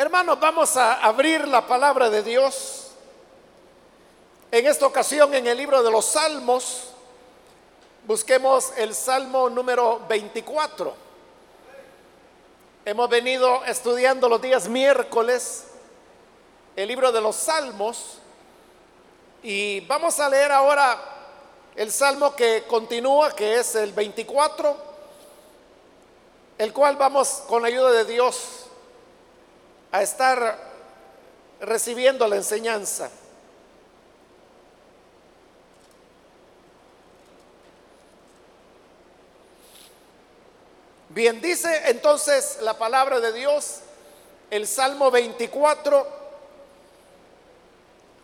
Hermanos, vamos a abrir la palabra de Dios. En esta ocasión en el libro de los Salmos, busquemos el Salmo número 24. Hemos venido estudiando los días miércoles el libro de los Salmos y vamos a leer ahora el Salmo que continúa, que es el 24, el cual vamos con la ayuda de Dios a estar recibiendo la enseñanza. Bien, dice entonces la palabra de Dios, el Salmo 24,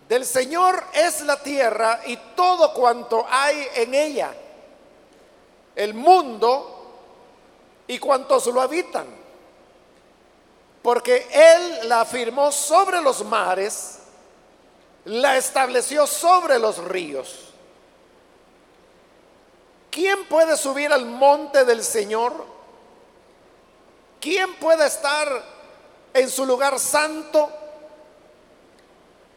del Señor es la tierra y todo cuanto hay en ella, el mundo y cuantos lo habitan porque Él la afirmó sobre los mares, la estableció sobre los ríos. ¿Quién puede subir al monte del Señor? ¿Quién puede estar en su lugar santo?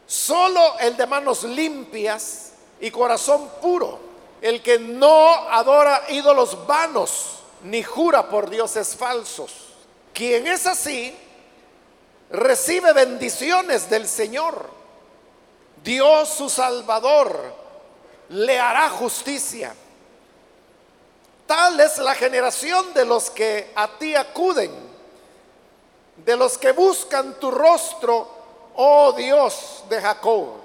Solo el de manos limpias y corazón puro, el que no adora ídolos vanos ni jura por dioses falsos. Quien es así, recibe bendiciones del Señor. Dios su Salvador le hará justicia. Tal es la generación de los que a ti acuden, de los que buscan tu rostro, oh Dios de Jacob.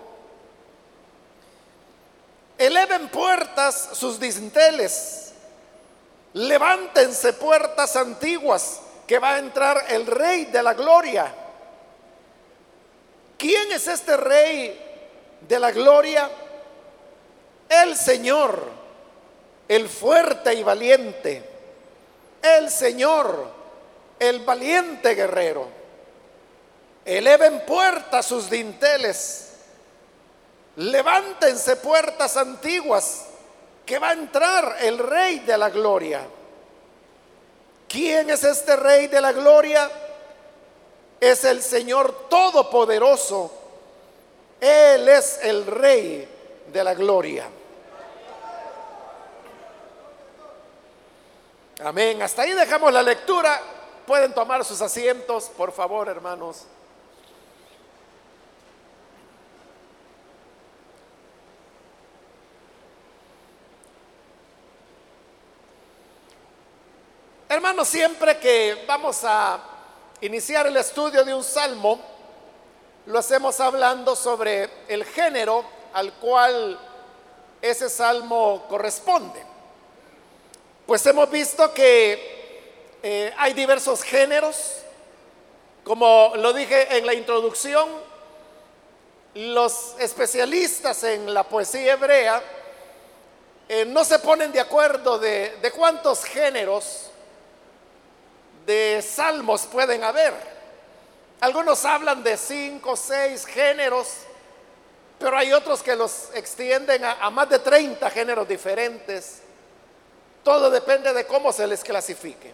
Eleven puertas sus dinteles, levántense puertas antiguas, que va a entrar el Rey de la Gloria. ¿Quién es este rey de la gloria? El Señor, el fuerte y valiente. El Señor, el valiente guerrero. Eleven puertas sus dinteles. Levántense puertas antiguas, que va a entrar el rey de la gloria. ¿Quién es este rey de la gloria? Es el Señor Todopoderoso. Él es el Rey de la Gloria. Amén. Hasta ahí dejamos la lectura. Pueden tomar sus asientos, por favor, hermanos. Hermanos, siempre que vamos a iniciar el estudio de un salmo, lo hacemos hablando sobre el género al cual ese salmo corresponde. Pues hemos visto que eh, hay diversos géneros, como lo dije en la introducción, los especialistas en la poesía hebrea eh, no se ponen de acuerdo de, de cuántos géneros de salmos pueden haber. Algunos hablan de cinco, seis géneros, pero hay otros que los extienden a, más de 30 géneros diferentes. Todo depende de cómo se les clasifique.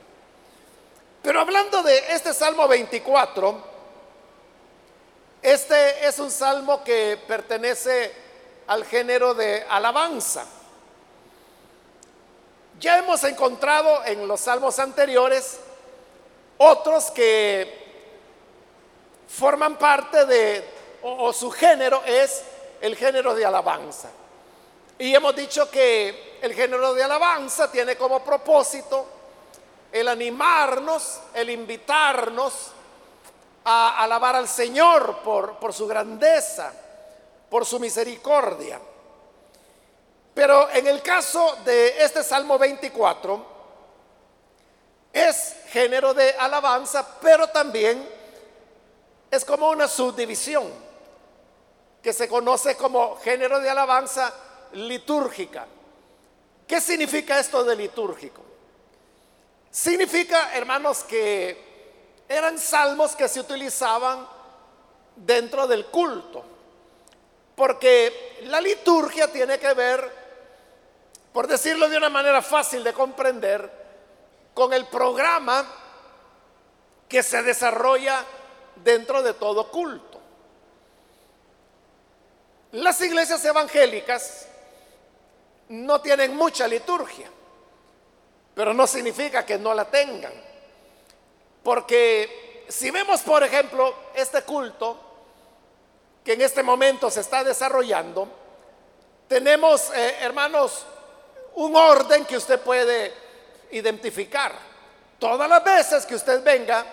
Pero hablando de este Salmo 24, este es un salmo que pertenece al género de alabanza. Ya hemos encontrado en los salmos anteriores otros que forman parte de, o, su género es el género de alabanza. Y hemos dicho que el género de alabanza tiene como propósito el animarnos, el invitarnos a alabar al Señor por, por su grandeza, por su misericordia. Pero en el caso de este Salmo 24, es género de alabanza, pero también es como una subdivisión que se conoce como género de alabanza litúrgica. ¿Qué significa esto de litúrgico? Significa, hermanos, que eran salmos que se utilizaban dentro del culto. Porque la liturgia tiene que ver, por decirlo de una manera fácil de comprender, con el programa que se desarrolla dentro de todo culto. Las iglesias evangélicas no tienen mucha liturgia, pero no significa que no la tengan. Porque si vemos, por ejemplo, este culto que en este momento se está desarrollando, tenemos, eh, hermanos, un orden que usted puede identificar. Todas las veces que usted venga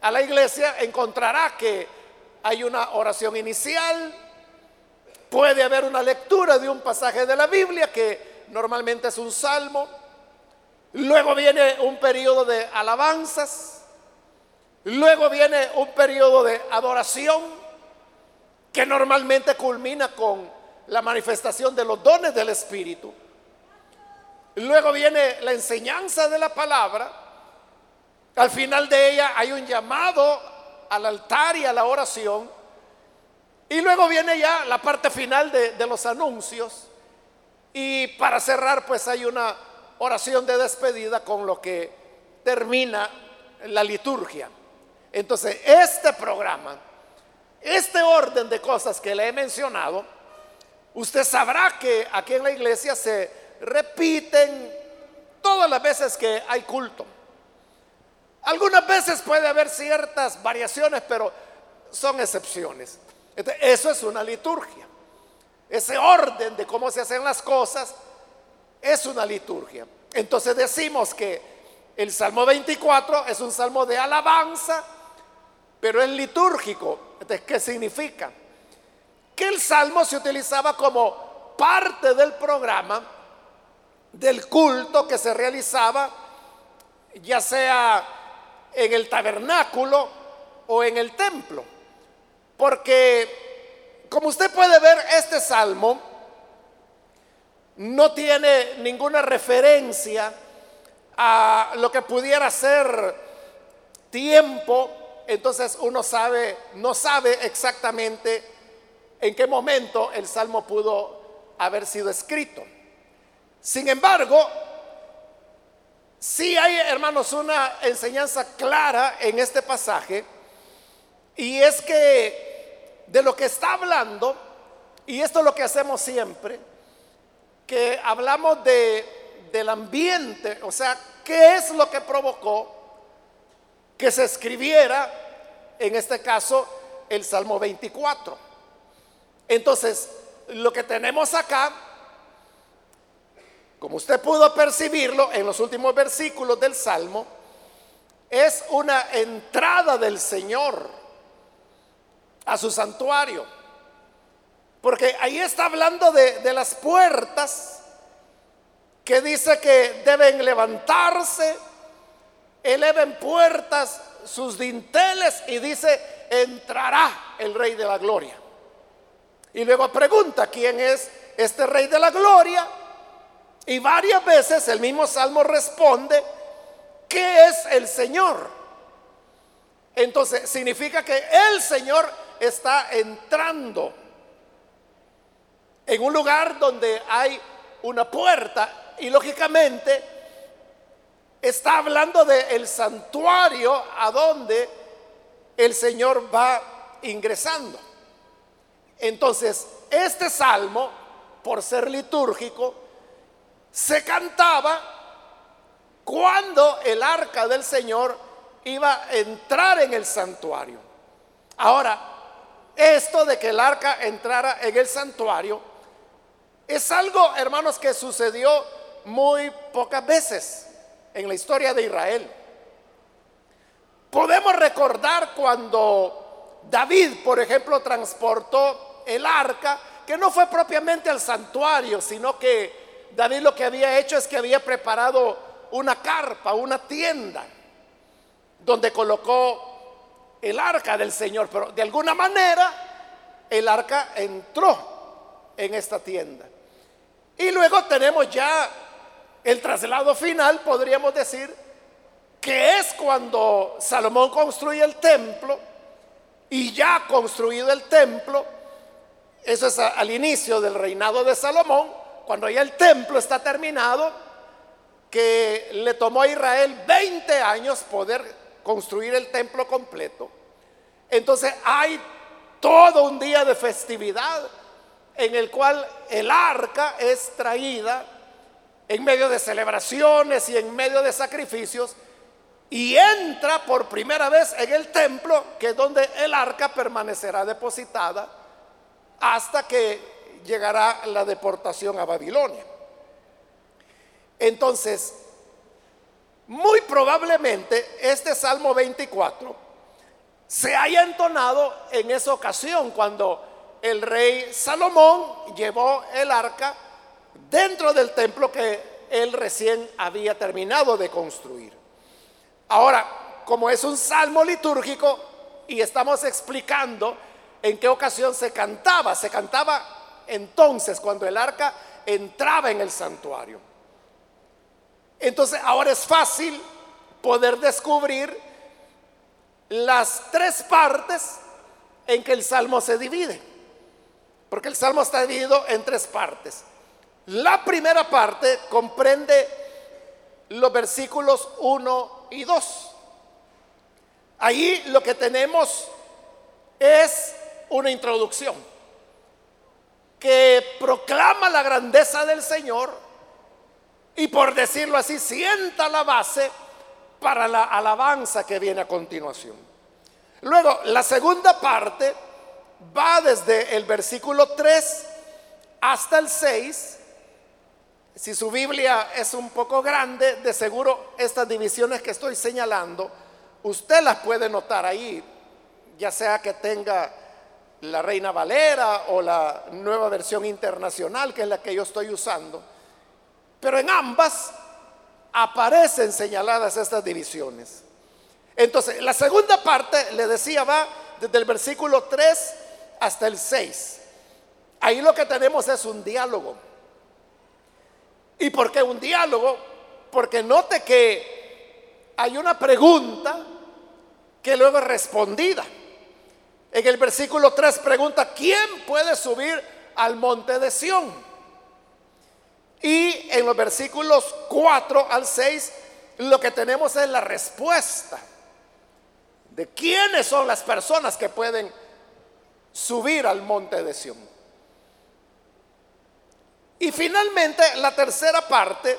a la iglesia encontrará que hay una oración inicial, puede haber una lectura de un pasaje de la Biblia que normalmente es un salmo, luego viene un periodo de alabanzas, luego viene un periodo de adoración que normalmente culmina con la manifestación de los dones del Espíritu. Luego viene la enseñanza de la palabra. Al final de ella hay un llamado al altar y a la oración. Y luego viene ya la parte final de, de los anuncios. Y para cerrar, pues hay una oración de despedida con lo que termina la liturgia. Entonces, este programa, este orden de cosas que le he mencionado, usted sabrá que aquí en la iglesia se repiten todas las veces que hay culto. Algunas veces puede haber ciertas variaciones, pero son excepciones. eso es una liturgia. Ese orden de cómo se hacen las cosas es una liturgia. Entonces decimos que el Salmo 24 es un salmo de alabanza, pero es litúrgico. ¿qué significa? Que el salmo se utilizaba como parte del programa del culto que se realizaba, ya sea en el tabernáculo o en el templo. Porque, como usted puede ver, este salmo no tiene ninguna referencia a lo que pudiera ser tiempo, entonces uno sabe, no sabe exactamente en qué momento el salmo pudo haber sido escrito. Sin embargo, sí hay, hermanos, una enseñanza clara en este pasaje, y es que de lo que está hablando, y esto es lo que hacemos siempre, que hablamos de, del ambiente, o sea, qué es lo que provocó que se escribiera, en este caso, el Salmo 24. Entonces, lo que tenemos acá como usted pudo percibirlo en los últimos versículos del Salmo, es una entrada del Señor a su santuario. Porque ahí está hablando de, las puertas que dice que deben levantarse, eleven puertas sus dinteles y dice, entrará el Rey de la Gloria. Y luego pregunta, ¿quién es este Rey de la Gloria? Y varias veces el mismo Salmo responde, ¿qué es el Señor? Entonces significa que el Señor está entrando en un lugar donde hay una puerta y lógicamente está hablando del santuario a donde el Señor va ingresando. Entonces, este salmo, por ser litúrgico, se cantaba cuando el arca del Señor iba a entrar en el santuario. Ahora, esto de que el arca entrara en el santuario es algo, hermanos, que sucedió muy pocas veces en la historia de Israel. Podemos recordar cuando David, por ejemplo, transportó el arca, que no fue propiamente al santuario, sino que David lo que había hecho es que había preparado una carpa, una tienda, donde colocó el arca del Señor, pero de alguna manera el arca entró en esta tienda. Y luego tenemos ya el traslado final, podríamos decir, que es cuando Salomón construye el templo y ya construido el templo, eso es al inicio del reinado de Salomón, cuando ya el templo está terminado, que le tomó a Israel 20 años poder construir el templo completo. Entonces hay todo un día de festividad en el cual el arca es traída en medio de celebraciones y en medio de sacrificios y entra por primera vez en el templo, que es donde el arca permanecerá depositada hasta que llegará la deportación a Babilonia. Entonces, muy probablemente este Salmo 24 se haya entonado en esa ocasión cuando el rey Salomón llevó el arca dentro del templo que él recién había terminado de construir. Ahora, como es un salmo litúrgico y estamos explicando en qué ocasión se cantaba, se cantaba entonces cuando el arca entraba en el santuario. Entonces ahora es fácil poder descubrir las tres partes en que el salmo se divide. Porque el salmo está dividido en tres partes. La primera parte comprende los versículos 1 y 2. Ahí lo que tenemos es una introducción que proclama la grandeza del Señor y por decirlo así, sienta la base para la alabanza que viene a continuación. Luego, la segunda parte va desde el versículo 3 hasta el 6 si su Biblia es un poco grande, de seguro estas divisiones que estoy señalando, usted las puede notar ahí, ya sea que tenga la Reina Valera o la nueva versión internacional, que es la que yo estoy usando. Pero en ambas aparecen señaladas estas divisiones. Entonces, la segunda parte, le decía, va desde el versículo 3 hasta el 6. Ahí lo que tenemos es un diálogo. ¿Y por qué un diálogo? Porque note que hay una pregunta que luego es respondida. En el versículo 3 pregunta, ¿quién puede subir al monte de Sión? Y en los versículos 4 al 6 lo que tenemos es la respuesta de quiénes son las personas que pueden subir al monte de Sión. Y finalmente, la tercera parte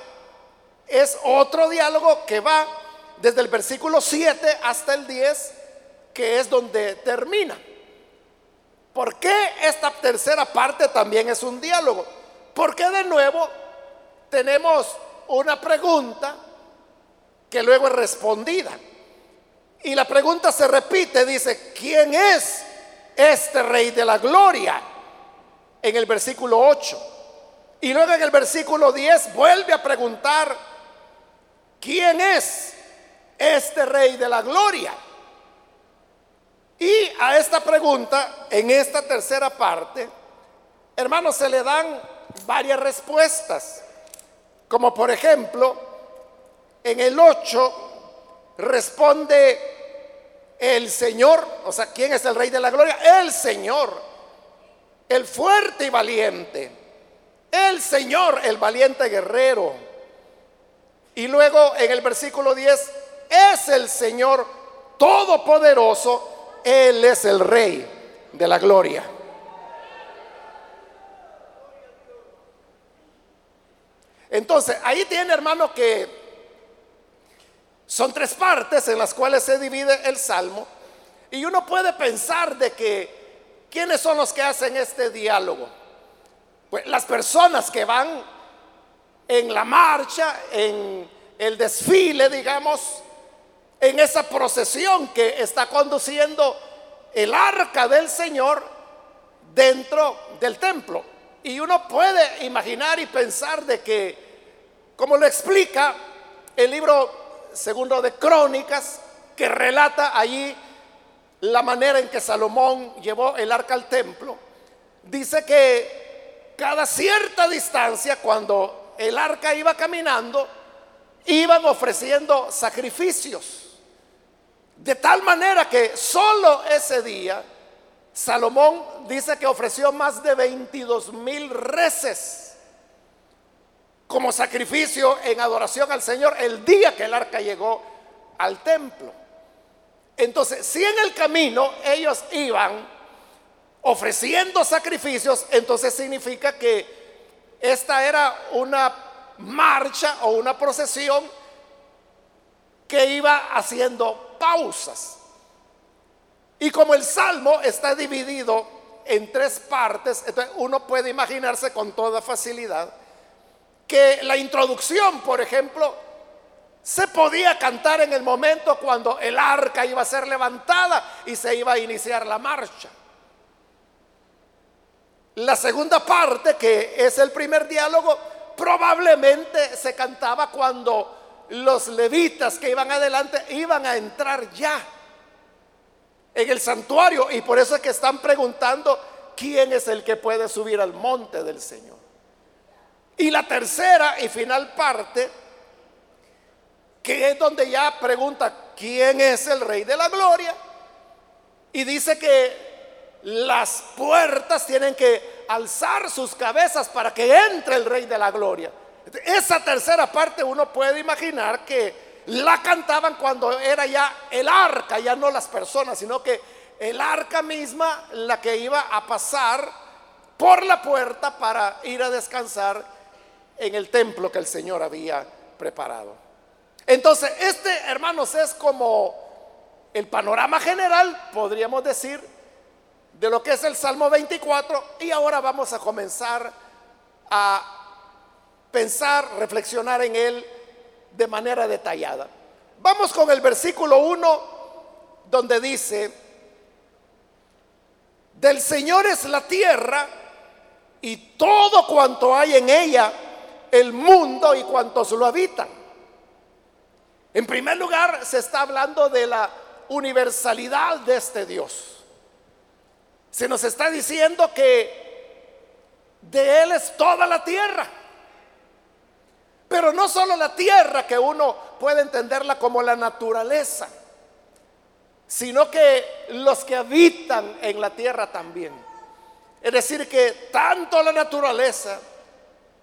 es otro diálogo que va desde el versículo 7 hasta el 10, que es donde termina. ¿Por qué esta tercera parte también es un diálogo? Porque de nuevo tenemos una pregunta que luego es respondida. Y la pregunta se repite, dice, ¿quién es este rey de la gloria? En el versículo 8. Y luego en el versículo 10 vuelve a preguntar, ¿quién es este rey de la gloria? Y a esta pregunta, en esta tercera parte, hermanos, se le dan varias respuestas. Como por ejemplo, en el 8 responde el Señor, o sea, ¿quién es el rey de la gloria? El Señor, el fuerte y valiente el Señor, el valiente guerrero. Y luego en el versículo 10, es el Señor todopoderoso, Él es el Rey de la gloria. Entonces, ahí tiene hermano que son tres partes en las cuales se divide el Salmo. Y uno puede pensar de que, ¿quiénes son los que hacen este diálogo? Pues las personas que van en la marcha, en el desfile, digamos, en esa procesión que está conduciendo el arca del Señor dentro del templo. Y uno puede imaginar y pensar de que, como lo explica el libro segundo de Crónicas, que relata allí la manera en que Salomón llevó el arca al templo, dice que cada cierta distancia, cuando el arca iba caminando, iban ofreciendo sacrificios. De tal manera que solo ese día, Salomón dice que ofreció más de 22 mil reces como sacrificio en adoración al Señor el día que el arca llegó al templo. Entonces, si en el camino ellos iban ofreciendo sacrificios, entonces significa que esta era una marcha o una procesión que iba haciendo pausas. Y como el salmo está dividido en tres partes, uno puede imaginarse con toda facilidad que la introducción, por ejemplo, se podía cantar en el momento cuando el arca iba a ser levantada y se iba a iniciar la marcha. La segunda parte, que es el primer diálogo, probablemente se cantaba cuando los levitas que iban adelante iban a entrar ya en el santuario y por eso es que están preguntando quién es el que puede subir al monte del Señor. Y la tercera y final parte, que es donde ya pregunta quién es el rey de la gloria, y dice que las puertas tienen que alzar sus cabezas para que entre el rey de la gloria. Esa tercera parte uno puede imaginar que la cantaban cuando era ya el arca, ya no las personas, sino que el arca misma la que iba a pasar por la puerta para ir a descansar en el templo que el Señor había preparado. Entonces, este, hermanos, es como el panorama general, podríamos decir, de lo que es el Salmo 24 y ahora vamos a comenzar a pensar, reflexionar en él de manera detallada. Vamos con el versículo 1 donde dice, del Señor es la tierra y todo cuanto hay en ella, el mundo y cuantos lo habitan. En primer lugar, se está hablando de la universalidad de este Dios. Se nos está diciendo que de Él es toda la tierra. Pero no solo la tierra, que uno puede entenderla como la naturaleza, sino que los que habitan en la tierra también. Es decir, que tanto la naturaleza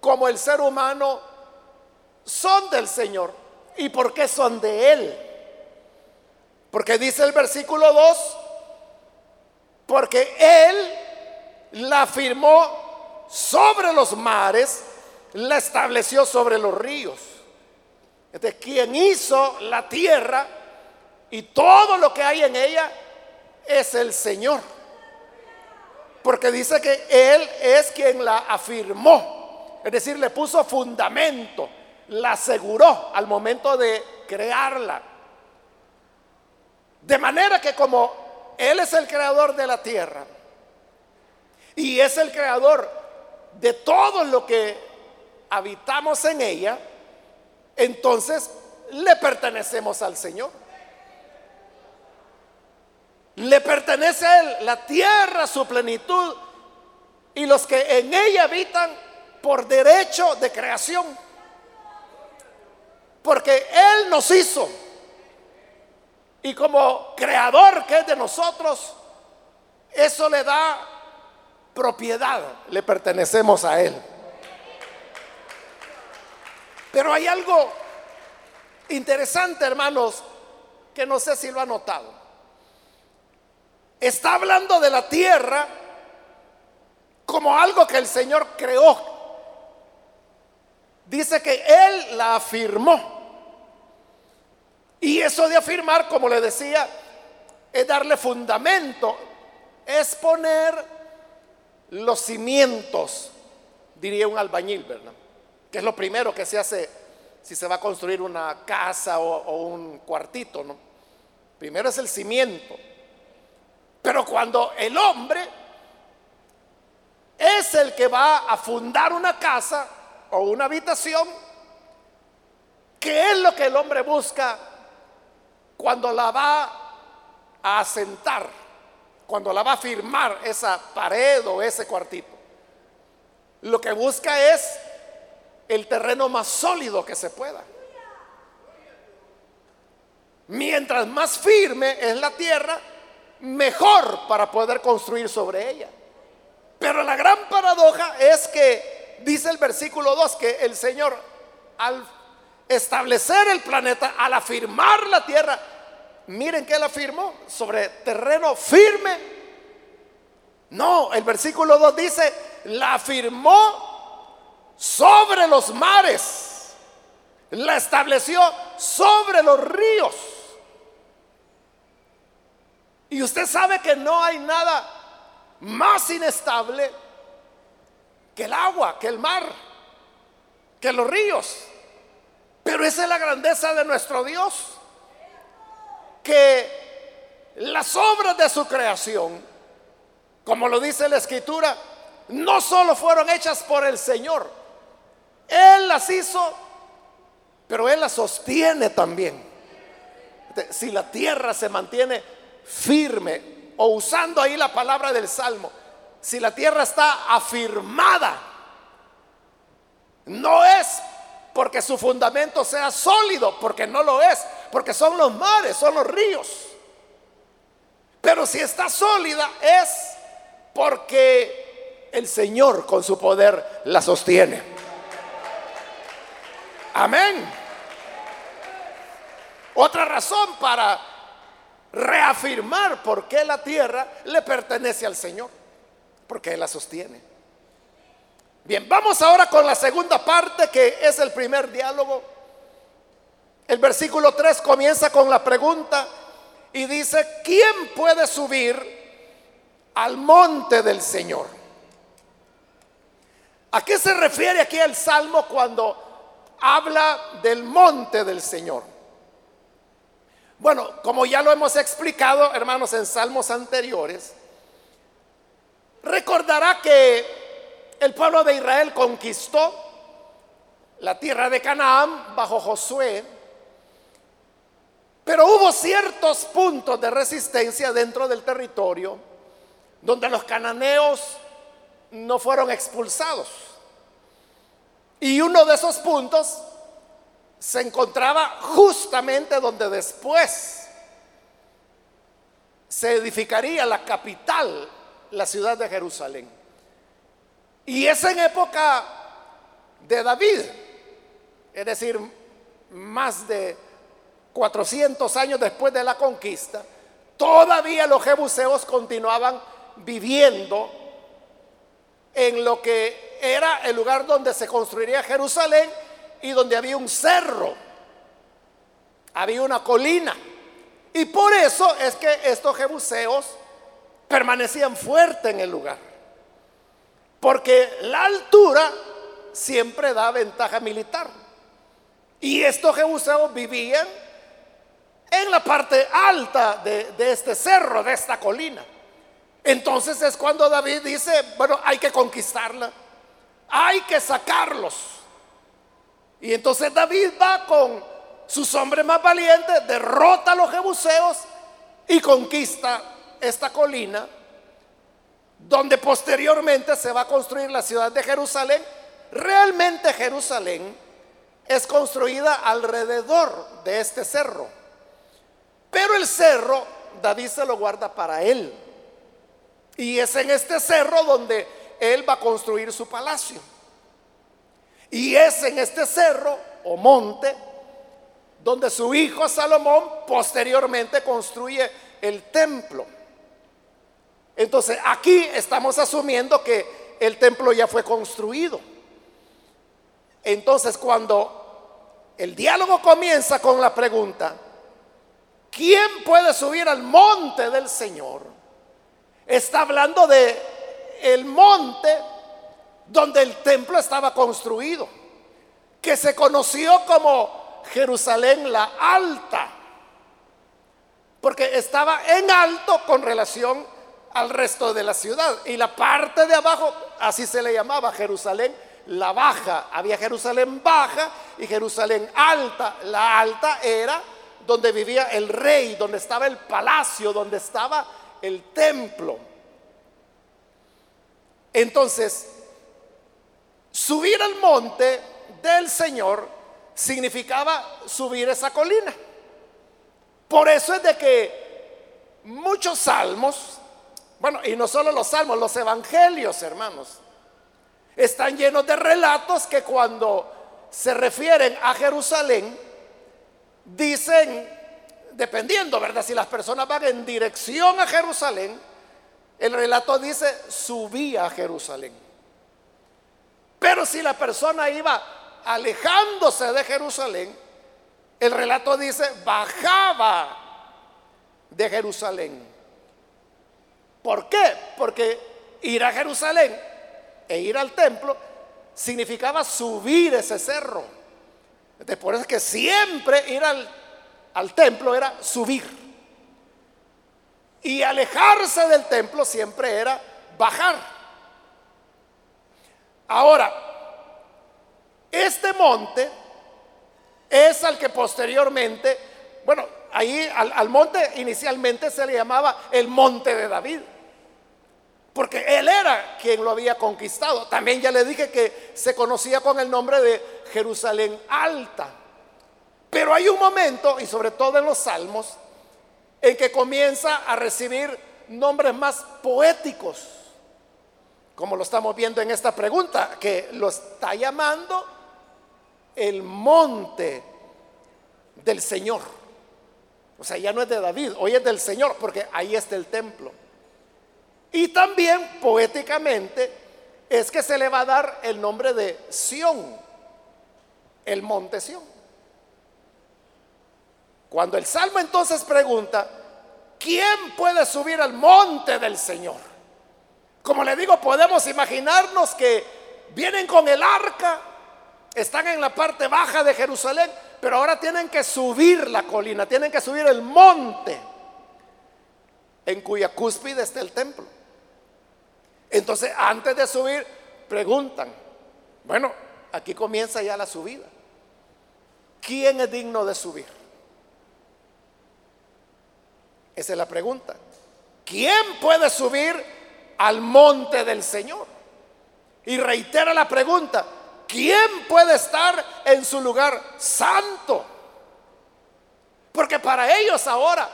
como el ser humano son del Señor. ¿Y por qué son de Él? Porque dice el versículo 2, porque Él la firmó sobre los mares, la estableció sobre los ríos. Este, quien hizo la tierra y todo lo que hay en ella es el Señor. Porque dice que Él es quien la afirmó. Es decir, le puso fundamento, la aseguró al momento de crearla. De manera que como él es el creador de la tierra. Y es el creador de todo lo que habitamos en ella. Entonces le pertenecemos al Señor. Le pertenece a Él la tierra, su plenitud y los que en ella habitan por derecho de creación. Porque Él nos hizo. Y como creador que es de nosotros, eso le da propiedad, le pertenecemos a Él. Pero hay algo interesante, hermanos, que no sé si lo ha notado. Está hablando de la tierra como algo que el Señor creó. Dice que Él la afirmó. Y eso de afirmar, como le decía, es darle fundamento, es poner los cimientos, diría un albañil, ¿verdad? Que es lo primero que se hace si se va a construir una casa o, un cuartito, ¿no? Primero es el cimiento. Pero cuando el hombre es el que va a fundar una casa o una habitación, ¿qué es lo que el hombre busca cuando la va a asentar, cuando la va a firmar esa pared o ese cuartito, lo que busca es el terreno más sólido que se pueda. Mientras más firme es la tierra, mejor para poder construir sobre ella. Pero la gran paradoja es que, dice el versículo 2, que el Señor al establecer el planeta, al afirmar la tierra, miren que él afirmó sobre terreno firme. No, el versículo 2 dice, la afirmó sobre los mares, la estableció sobre los ríos. Y usted sabe que no hay nada más inestable que el agua, que el mar, que los ríos. Pero esa es la grandeza de nuestro Dios. Que las obras de su creación, como lo dice la escritura, no solo fueron hechas por el Señor. Él las hizo, pero Él las sostiene también. Si la tierra se mantiene firme, o usando ahí la palabra del Salmo, si la tierra está afirmada, no es porque su fundamento sea sólido, porque no lo es, porque son los mares, son los ríos. Pero si está sólida es porque el Señor con su poder la sostiene. Amén. Otra razón para reafirmar por qué la tierra le pertenece al Señor, porque Él la sostiene. Bien, vamos ahora con la segunda parte que es el primer diálogo. El versículo 3 comienza con la pregunta y dice, ¿quién puede subir al monte del Señor? ¿A qué se refiere aquí el Salmo cuando habla del monte del Señor? Bueno, como ya lo hemos explicado, hermanos, en salmos anteriores, recordará que el pueblo de Israel conquistó la tierra de Canaán bajo Josué, pero hubo ciertos puntos de resistencia dentro del territorio donde los cananeos no fueron expulsados. Y uno de esos puntos se encontraba justamente donde después se edificaría la capital, la ciudad de Jerusalén. Y es en época de David, es decir, más de 400 años después de la conquista, todavía los jebuseos continuaban viviendo en lo que era el lugar donde se construiría Jerusalén y donde había un cerro, había una colina. Y por eso es que estos jebuseos permanecían fuertes en el lugar. Porque la altura siempre da ventaja militar. Y estos jebuseos vivían en la parte alta de, de, este cerro, de esta colina. Entonces es cuando David dice, bueno, hay que conquistarla, hay que sacarlos. Y entonces David va con sus hombres más valientes, derrota a los jebuseos y conquista esta colina, donde posteriormente se va a construir la ciudad de Jerusalén. Realmente Jerusalén es construida alrededor de este cerro. Pero el cerro, David se lo guarda para él. Y es en este cerro donde él va a construir su palacio. Y es en este cerro o monte donde su hijo Salomón posteriormente construye el templo. Entonces aquí estamos asumiendo que el templo ya fue construido. Entonces cuando el diálogo comienza con la pregunta, ¿quién puede subir al monte del Señor? Está hablando de el monte donde el templo estaba construido, que se conoció como Jerusalén la Alta, porque estaba en alto con relación al resto de la ciudad. Y la parte de abajo, así se le llamaba Jerusalén la Baja. Había Jerusalén Baja y Jerusalén Alta. La Alta era donde vivía el rey, donde estaba el palacio, donde estaba el templo. Entonces, Subir al monte del Señor significaba subir esa colina. Por eso es de que muchos salmos, bueno, y no solo los salmos, los evangelios, hermanos, están llenos de relatos que cuando se refieren a Jerusalén, dicen dependiendo, ¿verdad? Si las personas van en dirección a Jerusalén, el relato dice subía a Jerusalén. Pero si la persona iba alejándose de Jerusalén, el relato dice bajaba de Jerusalén. ¿Por qué? Porque ir a Jerusalén e ir al templo significaba subir ese cerro. Por eso es que siempre ir al, al templo era subir. Y alejarse del templo siempre era bajar. Ahora, este monte es al que posteriormente, bueno, ahí al, al, monte inicialmente se le llamaba el monte de David, porque él era quien lo había conquistado. También ya le dije que se conocía con el nombre de Jerusalén Alta. Pero hay un momento, y sobre todo en los salmos, en que comienza a recibir nombres más poéticos, como lo estamos viendo en esta pregunta, que lo está llamando el monte del Señor. O sea, ya no es de David, hoy es del Señor, porque ahí está el templo. Y también poéticamente es que se le va a dar el nombre de Sión, el monte Sión. Cuando el Salmo entonces pregunta, ¿quién puede subir al monte del Señor? Como le digo, podemos imaginarnos que vienen con el arca, están en la parte baja de Jerusalén, pero ahora tienen que subir la colina, tienen que subir el monte, en cuya cúspide está el templo. Entonces, antes de subir, preguntan, bueno, aquí comienza ya la subida. ¿Quién es digno de subir? Esa es la pregunta. ¿Quién puede subir al monte del Señor? Y reitera la pregunta, ¿quién puede estar en su lugar santo? Porque para ellos ahora,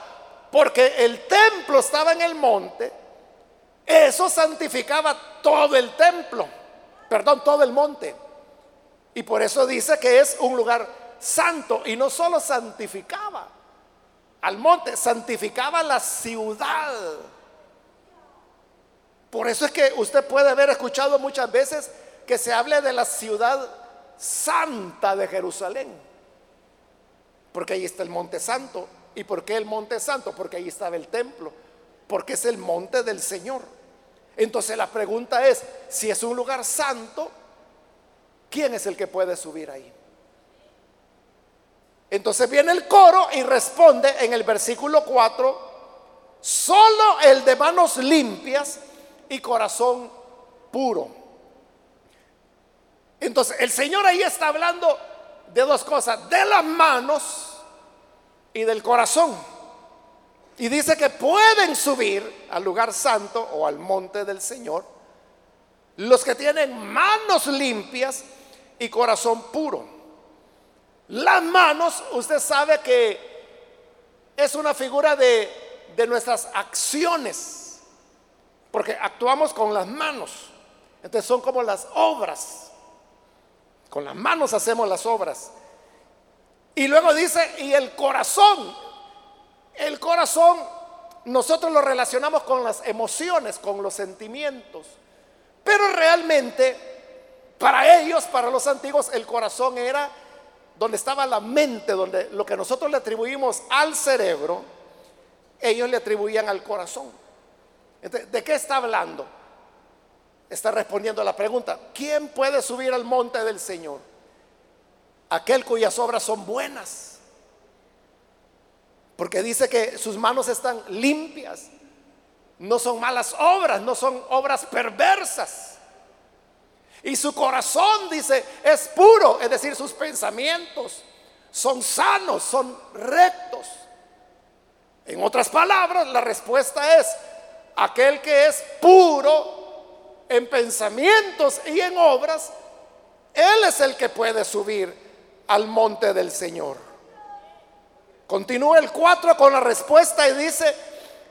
porque el templo estaba en el monte, eso santificaba todo el templo, perdón, todo el monte. Y por eso dice que es un lugar santo y no solo santificaba al monte, santificaba la ciudad. Por eso es que usted puede haber escuchado muchas veces que se hable de la ciudad santa de Jerusalén. Porque ahí está el monte santo. ¿Y por qué el monte santo? Porque ahí estaba el templo. Porque es el monte del Señor. Entonces la pregunta es, si es un lugar santo, ¿quién es el que puede subir ahí? Entonces viene el coro y responde en el versículo 4, solo el de manos limpias y corazón puro. Entonces, el Señor ahí está hablando de dos cosas, de las manos y del corazón. Y dice que pueden subir al lugar santo o al monte del Señor los que tienen manos limpias y corazón puro. Las manos, usted sabe que es una figura de, de nuestras acciones, porque actuamos con las manos. Entonces son como las obras. Con las manos hacemos las obras. Y luego dice, y el corazón. El corazón nosotros lo relacionamos con las emociones, con los sentimientos. Pero realmente, para ellos, para los antiguos, el corazón era donde estaba la mente, donde lo que nosotros le atribuimos al cerebro, ellos le atribuían al corazón. ¿De qué está hablando? está respondiendo a la pregunta, ¿quién puede subir al monte del Señor? Aquel cuyas obras son buenas. Porque dice que sus manos están limpias. No son malas obras, no son obras perversas. Y su corazón, dice, es puro, es decir, sus pensamientos son sanos, son rectos. En otras palabras, la respuesta es, aquel que es puro en pensamientos y en obras, Él es el que puede subir al monte del Señor. Continúa el 4 con la respuesta y dice,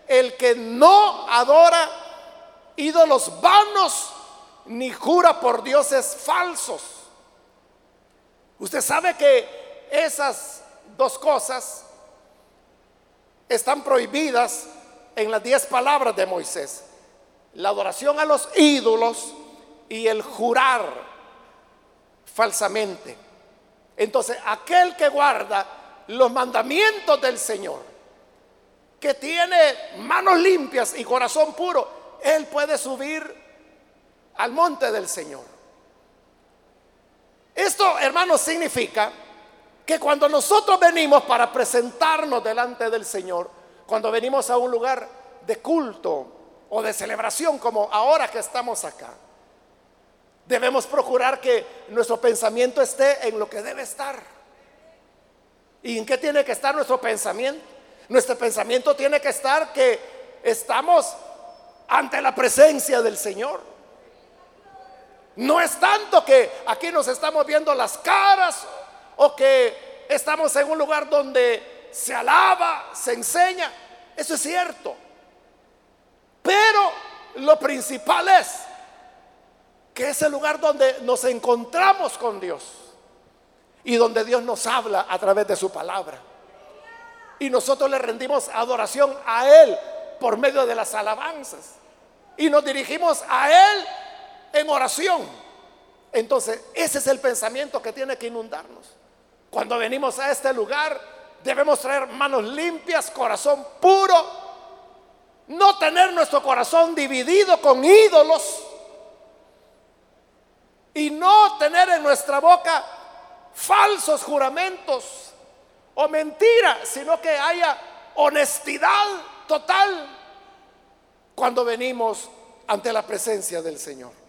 el que no adora ídolos vanos ni jura por dioses falsos. Usted sabe que esas dos cosas están prohibidas en las diez palabras de Moisés. La adoración a los ídolos y el jurar falsamente. Entonces, aquel que guarda los mandamientos del Señor, que tiene manos limpias y corazón puro, él puede subir al monte del Señor. Esto, hermanos, significa que cuando nosotros venimos para presentarnos delante del Señor, cuando venimos a un lugar de culto o de celebración como ahora que estamos acá, debemos procurar que nuestro pensamiento esté en lo que debe estar. ¿Y en qué tiene que estar nuestro pensamiento? Nuestro pensamiento tiene que estar que estamos ante la presencia del Señor. No es tanto que aquí nos estamos viendo las caras o que estamos en un lugar donde se alaba, se enseña. Eso es cierto. Pero lo principal es que es el lugar donde nos encontramos con Dios y donde Dios nos habla a través de su palabra. Y nosotros le rendimos adoración a Él por medio de las alabanzas. Y nos dirigimos a Él en oración. Entonces, ese es el pensamiento que tiene que inundarnos. Cuando venimos a este lugar, debemos traer manos limpias, corazón puro, no tener nuestro corazón dividido con ídolos y no tener en nuestra boca falsos juramentos o mentiras, sino que haya honestidad total cuando venimos ante la presencia del Señor.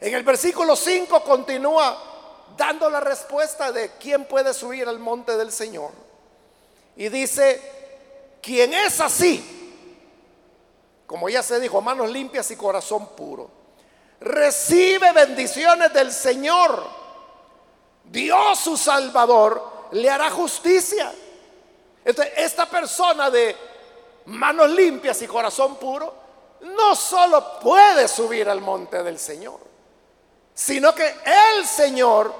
En el versículo 5 continúa dando la respuesta de quién puede subir al monte del Señor. Y dice, quien es así, como ya se dijo, manos limpias y corazón puro, recibe bendiciones del Señor. Dios su Salvador le hará justicia. esta persona de manos limpias y corazón puro no solo puede subir al monte del Señor, sino que el Señor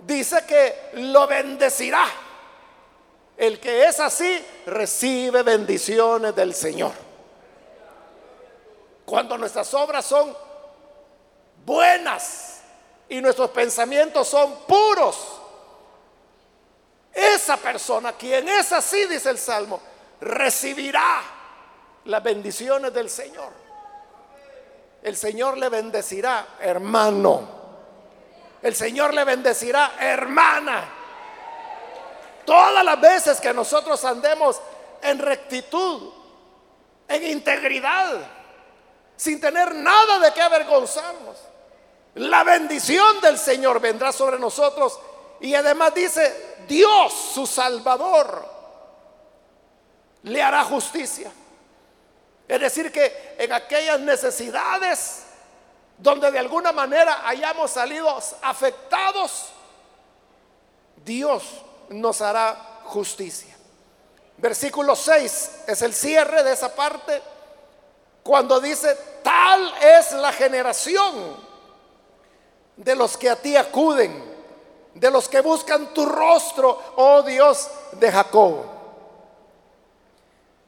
dice que lo bendecirá. El que es así recibe bendiciones del Señor. Cuando nuestras obras son buenas y nuestros pensamientos son puros, esa persona, quien es así, dice el Salmo, recibirá las bendiciones del Señor el Señor le bendecirá, hermano. El Señor le bendecirá, hermana. Todas las veces que nosotros andemos en rectitud, en integridad, sin tener nada de qué avergonzarnos, la bendición del Señor vendrá sobre nosotros. Y además dice, Dios, su Salvador, le hará justicia. Es decir, que en aquellas necesidades donde de alguna manera hayamos salido afectados, Dios nos hará justicia. Versículo 6 es el cierre de esa parte cuando dice, tal es la generación de los que a ti acuden, de los que buscan tu rostro, oh Dios de Jacob.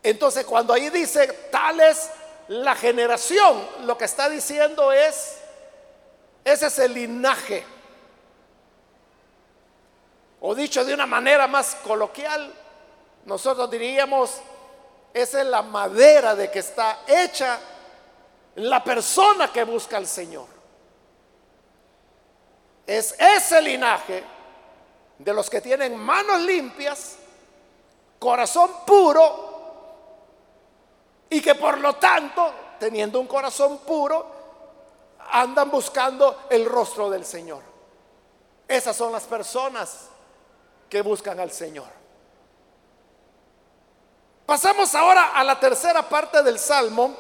Entonces, cuando ahí dice tal es la generación, lo que está diciendo es, ese es el linaje. O dicho de una manera más coloquial, nosotros diríamos, esa es la madera de que está hecha la persona que busca al Señor. Es ese linaje de los que tienen manos limpias, corazón puro y que por lo tanto, teniendo un corazón puro, andan buscando el rostro del Señor. Esas son las personas que buscan al Señor. Pasamos ahora a la tercera parte del Salmo.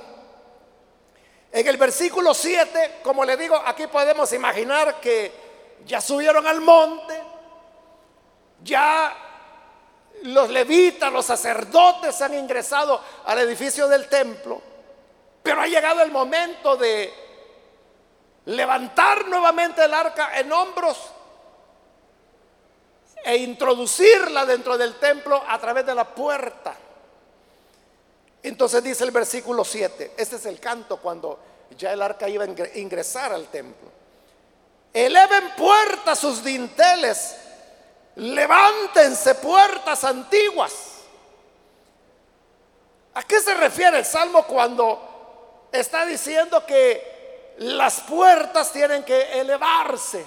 En el versículo 7, como le digo, aquí podemos imaginar que ya subieron al monte, ya los levitas, los sacerdotes han ingresado al edificio del templo, pero ha llegado el momento de levantar nuevamente el arca en hombros e introducirla dentro del templo a través de la puerta. Entonces dice el versículo 7, este es el canto cuando ya el arca iba a ingresar al templo. Eleven puertas sus dinteles, levántense puertas antiguas. ¿A qué se refiere el Salmo cuando está diciendo que las puertas tienen que elevarse?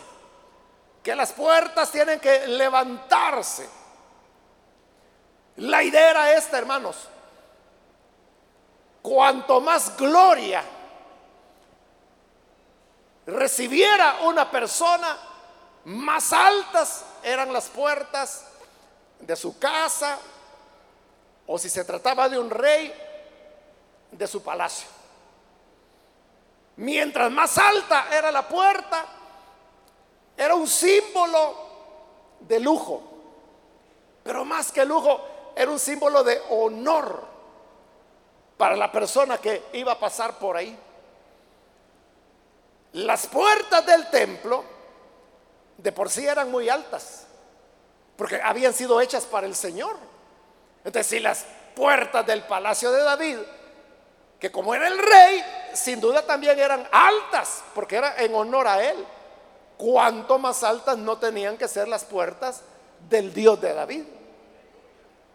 Que las puertas tienen que levantarse. La idea era esta, hermanos. Cuanto más gloria recibiera una persona, más altas eran las puertas de su casa, o si se trataba de un rey, de su palacio. Mientras más alta era la puerta, era un símbolo de lujo, pero más que lujo, era un símbolo de honor para la persona que iba a pasar por ahí. Las puertas del templo de por sí eran muy altas, porque habían sido hechas para el Señor. Entonces, si las puertas del palacio de David, que como era el rey, sin duda también eran altas, porque era en honor a él, cuanto más altas no tenían que ser las puertas del Dios de David,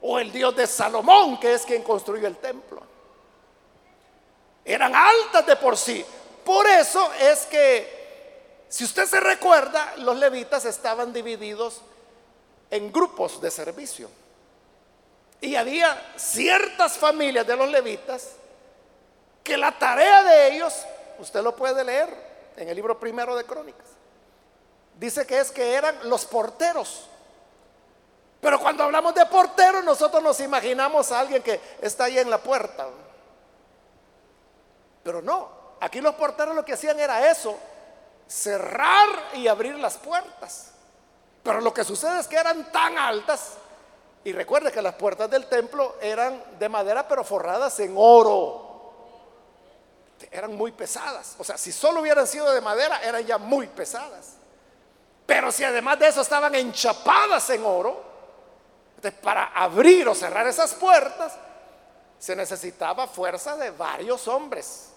o el Dios de Salomón, que es quien construyó el templo. Eran altas de por sí, por eso es que, si usted se recuerda, los levitas estaban divididos en grupos de servicio. Y había ciertas familias de los levitas que la tarea de ellos, usted lo puede leer en el libro primero de Crónicas, dice que es que eran los porteros. Pero cuando hablamos de porteros, nosotros nos imaginamos a alguien que está ahí en la puerta. Pero no, Aquí los porteros lo que hacían era eso, cerrar y abrir las puertas. Pero lo que sucede es que eran tan altas, y recuerde que las puertas del templo eran de madera pero forradas en oro. Eran muy pesadas. O sea, si solo hubieran sido de madera, eran ya muy pesadas. Pero si además de eso estaban enchapadas en oro, para abrir o cerrar esas puertas, se necesitaba fuerza de varios hombres.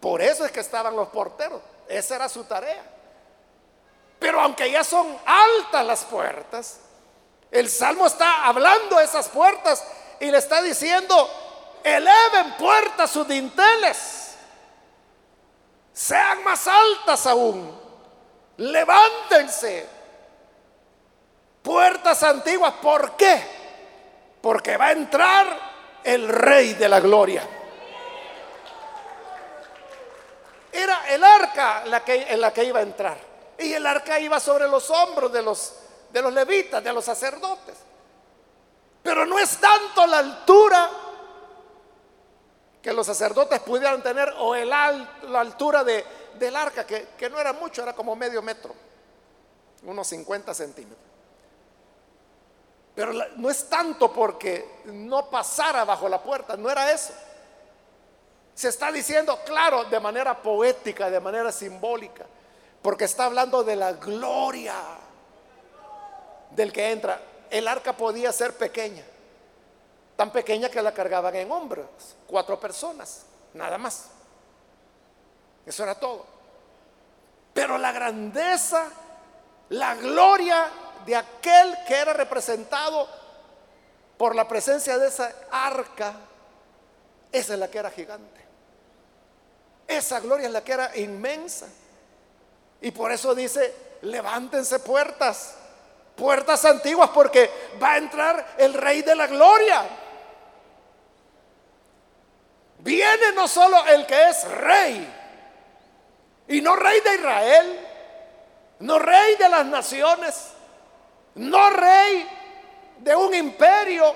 Por eso es que estaban los porteros. Esa era su tarea. Pero aunque ya son altas las puertas, el Salmo está hablando de esas puertas y le está diciendo, eleven puertas sus dinteles, sean más altas aún, levántense, puertas antiguas. ¿Por qué? Porque va a entrar el Rey de la Gloria. Era el arca la que, en la que iba a entrar. Y el arca iba sobre los hombros de los, de los levitas, de los sacerdotes. Pero no es tanto la altura que los sacerdotes pudieran tener o el la altura de, del arca, que, que no era mucho, era como medio metro, unos 50 centímetros. Pero no es tanto porque no pasara bajo la puerta, no era eso. Se está diciendo, claro, de manera poética, de manera simbólica, porque está hablando de la gloria del que entra. El arca podía ser pequeña, tan pequeña que la cargaban en hombros, cuatro personas, nada más. Eso era todo. Pero la grandeza, la gloria de aquel que era representado por la presencia de esa arca, esa es la que era gigante. Esa gloria es la que era inmensa. Y por eso dice, levántense puertas, puertas antiguas, porque va a entrar el rey de la gloria. Viene no solo el que es rey, y no rey de Israel, no rey de las naciones, no rey de un imperio,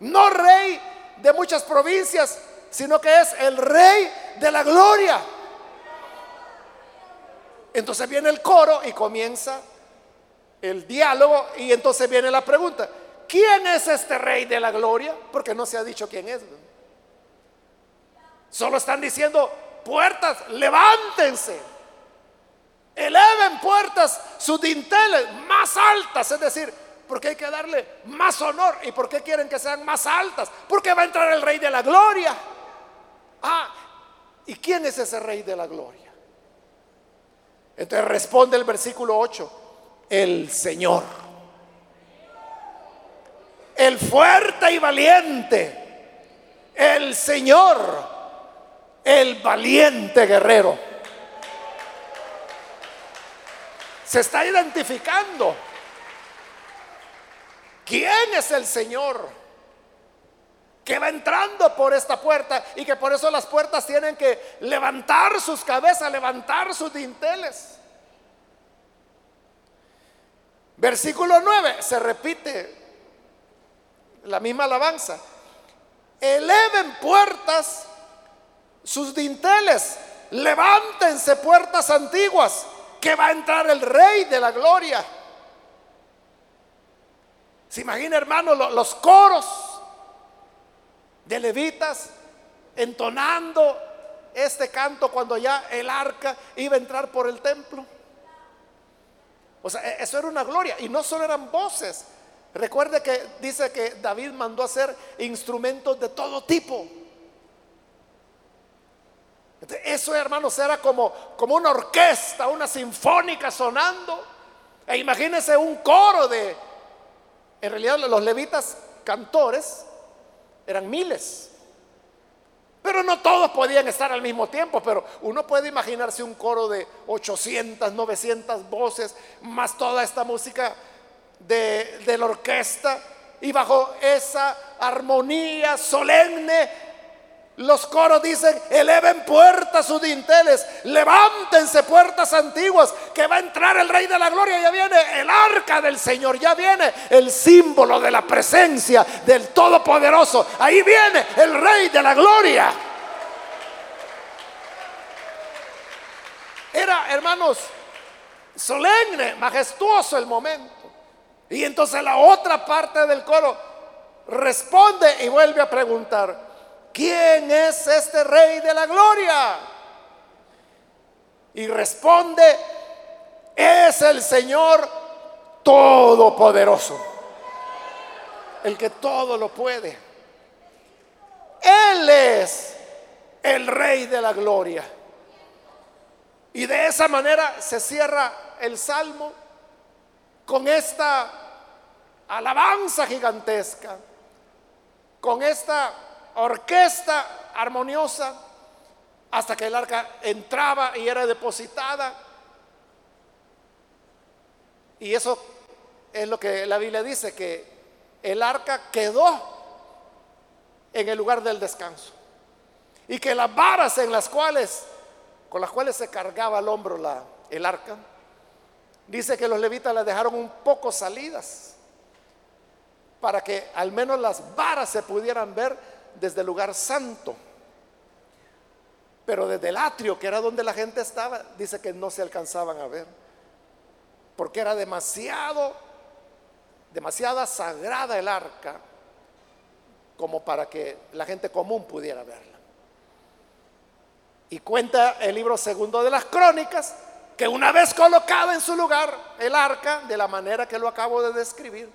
no rey de muchas provincias, sino que es el rey de la gloria. Entonces viene el coro y comienza el diálogo y entonces viene la pregunta, ¿quién es este rey de la gloria? Porque no se ha dicho quién es. Solo están diciendo, puertas, levántense. Eleven puertas sus dinteles más altas, es decir, porque hay que darle más honor. ¿Y por qué quieren que sean más altas? Porque va a entrar el rey de la gloria. Ah, ¿y quién es ese rey de la gloria? Entonces responde el versículo 8, el Señor. El fuerte y valiente, el Señor, el valiente guerrero. Se está identificando. ¿Quién es el Señor? Que va entrando por esta puerta y que por eso las puertas tienen que levantar sus cabezas, levantar sus dinteles. Versículo 9, se repite la misma alabanza. Eleven puertas sus dinteles, levántense puertas antiguas que va a entrar el rey de la gloria. Se imagina, hermano, los coros de levitas entonando este canto cuando ya el arca iba a entrar por el templo. O sea, e-, eso era una gloria. Y no solo eran voces. Recuerde que dice que David mandó hacer instrumentos de todo tipo. Eso, hermanos, era como, como una orquesta, una sinfónica sonando. E imagínense un coro de, en realidad los levitas cantores eran miles. Pero no todos podían estar al mismo tiempo, pero uno puede imaginarse un coro de 800, 900 voces, más toda esta música de, de la orquesta, y bajo esa armonía solemne los coros dicen, eleven puertas sus dinteles, levántense puertas antiguas, que va a entrar el Rey de la Gloria, ya viene el arca del Señor, ya viene el símbolo de la presencia del Todopoderoso, ahí viene el Rey de la Gloria. Era, hermanos, solemne, majestuoso el momento. Y entonces la otra parte del coro responde y vuelve a preguntar, ¿quién es este rey de la gloria? Y responde, es el Señor Todopoderoso, el que todo lo puede. Él es el rey de la gloria. Y de esa manera se cierra el salmo con esta alabanza gigantesca, con esta orquesta armoniosa hasta que el arca entraba y era depositada. Y eso es lo que la Biblia dice, que el arca quedó en el lugar del descanso. Y que las varas en las cuales, con las cuales se cargaba al hombro el arca, dice que los levitas las dejaron un poco salidas para que al menos las varas se pudieran ver desde el lugar santo. Pero desde el atrio, que era donde la gente estaba, dice que no se alcanzaban a ver. Porque era demasiado, demasiada sagrada el arca como para que la gente común pudiera verla. Y cuenta el libro segundo de las crónicas que una vez colocada en su lugar el arca, de la manera que lo acabo de describir,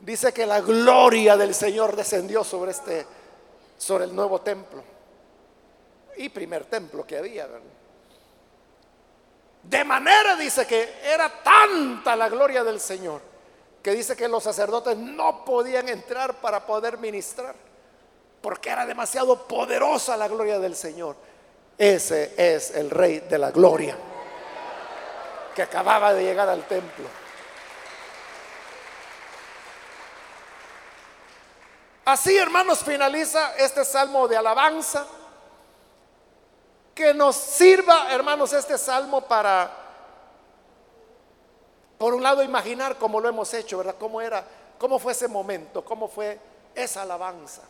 dice que la gloria del Señor descendió sobre este sobre el nuevo templo y primer templo que había. De manera, dice que era tanta la gloria del Señor, que dice que los sacerdotes no podían entrar para poder ministrar, porque era demasiado poderosa la gloria del Señor. Ese es el rey de la gloria, que acababa de llegar al templo. Así, hermanos, finaliza este salmo de alabanza. Que nos sirva, hermanos, este salmo para, por un lado, imaginar cómo lo hemos hecho, ¿verdad? ¿Cómo era, cómo fue ese momento, cómo fue esa alabanza?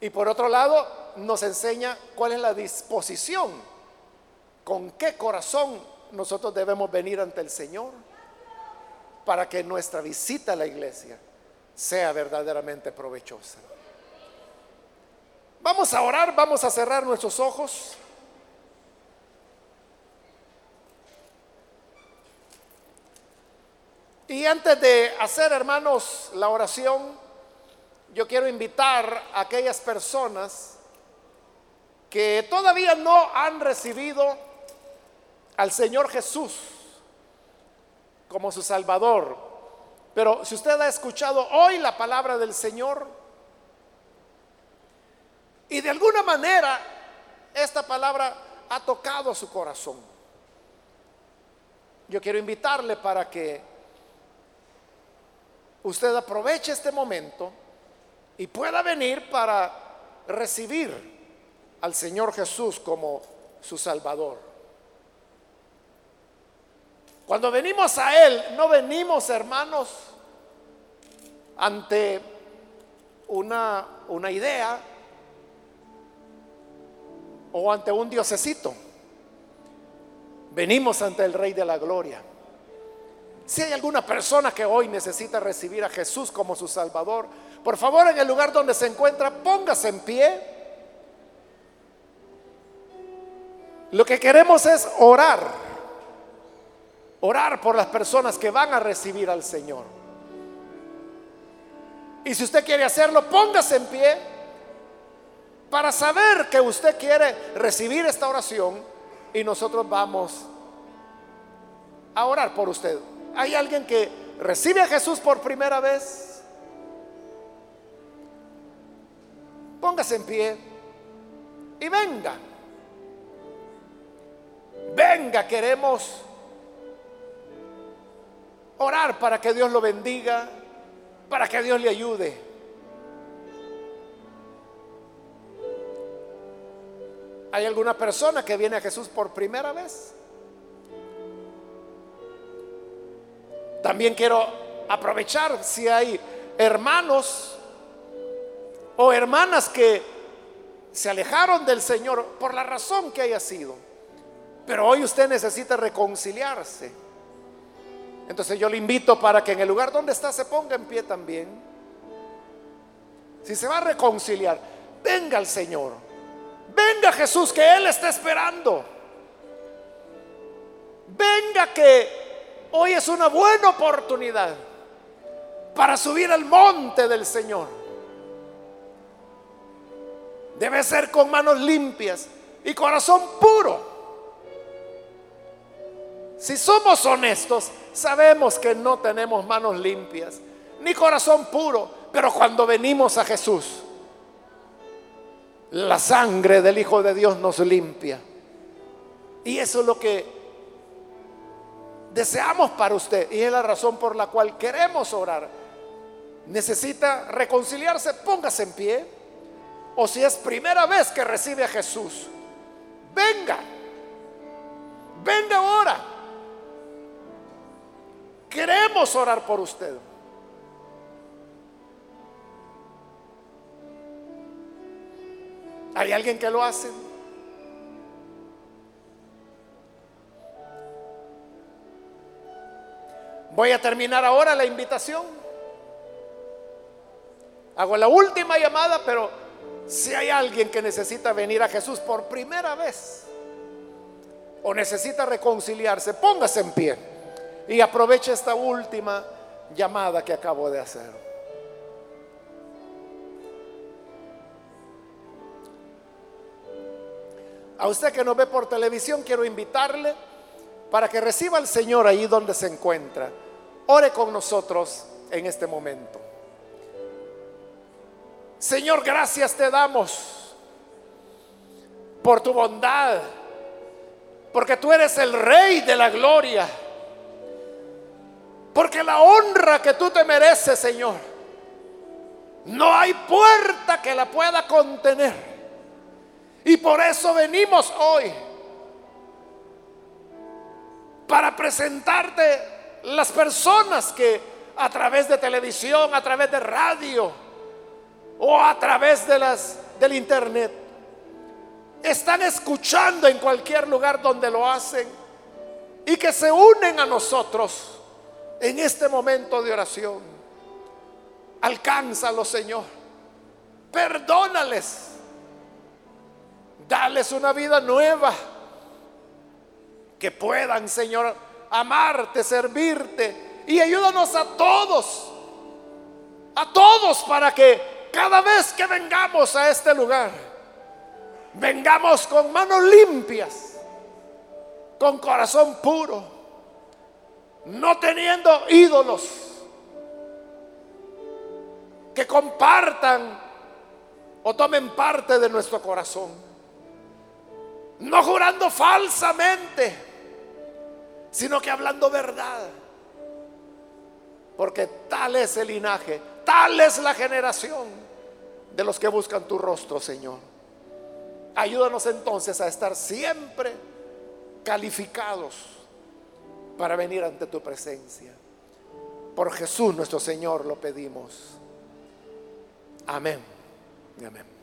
Y por otro lado, nos enseña cuál es la disposición, con qué corazón nosotros debemos venir ante el Señor para que nuestra visita a la iglesia sea verdaderamente provechosa. Vamos a orar, vamos a cerrar nuestros ojos. Y antes de hacer, hermanos, la oración, yo quiero invitar a aquellas personas que todavía no han recibido al Señor Jesús como su Salvador, pero si usted ha escuchado hoy la palabra del Señor y de alguna manera esta palabra ha tocado su corazón, yo quiero invitarle para que usted aproveche este momento y pueda venir para recibir al Señor Jesús como su Salvador. Cuando venimos a Él, no venimos, hermanos, ante una, una idea o ante un diosecito. Venimos ante el Rey de la Gloria. Si hay alguna persona que hoy necesita recibir a Jesús como su Salvador, por favor en el lugar donde se encuentra, póngase en pie. Lo que queremos es orar orar por las personas que van a recibir al Señor. Y si usted quiere hacerlo, póngase en pie para saber que usted quiere recibir esta oración y nosotros vamos a orar por usted. ¿Hay alguien que recibe a Jesús por primera vez? Póngase en pie y venga. Venga, queremos orar para que Dios lo bendiga, para que Dios le ayude. ¿Hay alguna persona que viene a Jesús por primera vez? También quiero aprovechar si hay hermanos o hermanas que se alejaron del Señor por la razón que haya sido. Pero hoy usted necesita reconciliarse entonces yo le invito para que en el lugar donde está se ponga en pie también. Si se va a reconciliar, venga al Señor. Venga Jesús, que Él está esperando. Venga que hoy es una buena oportunidad para subir al monte del Señor. Debe ser con manos limpias y corazón puro. Si somos honestos, sabemos que no tenemos manos limpias, ni corazón puro, pero cuando venimos a Jesús, la sangre del Hijo de Dios nos limpia. Y eso es lo que deseamos para usted y es la razón por la cual queremos orar. Necesita reconciliarse, póngase en pie. O si es primera vez que recibe a Jesús, venga, venga ahora. Queremos orar por usted. ¿Hay alguien que lo hace? Voy a terminar ahora la invitación. Hago la última llamada, pero si hay alguien que necesita venir a Jesús por primera vez o necesita reconciliarse, póngase en pie. Y aproveche esta última llamada que acabo de hacer. A usted que nos ve por televisión, quiero invitarle para que reciba al Señor ahí donde se encuentra. Ore con nosotros en este momento. Señor, gracias te damos por tu bondad, porque tú eres el Rey de la gloria porque la honra que tú te mereces, Señor, no hay puerta que la pueda contener. Y por eso venimos hoy para presentarte las personas que a través de televisión, a través de radio o a través de las del internet están escuchando en cualquier lugar donde lo hacen y que se unen a nosotros en este momento de oración. Alcánzalo, Señor. Perdónales. Dales una vida nueva. Que puedan, Señor, amarte, servirte Y ayúdanos a todos, a todos para que cada vez que vengamos a este lugar, vengamos con manos limpias, con corazón puro, no teniendo ídolos que compartan o tomen parte de nuestro corazón. No jurando falsamente, sino que hablando verdad. Porque tal es el linaje, tal es la generación de los que buscan tu rostro, Señor. Ayúdanos entonces a estar siempre calificados para venir ante tu presencia. Por Jesús nuestro Señor lo pedimos. Amén. Amén.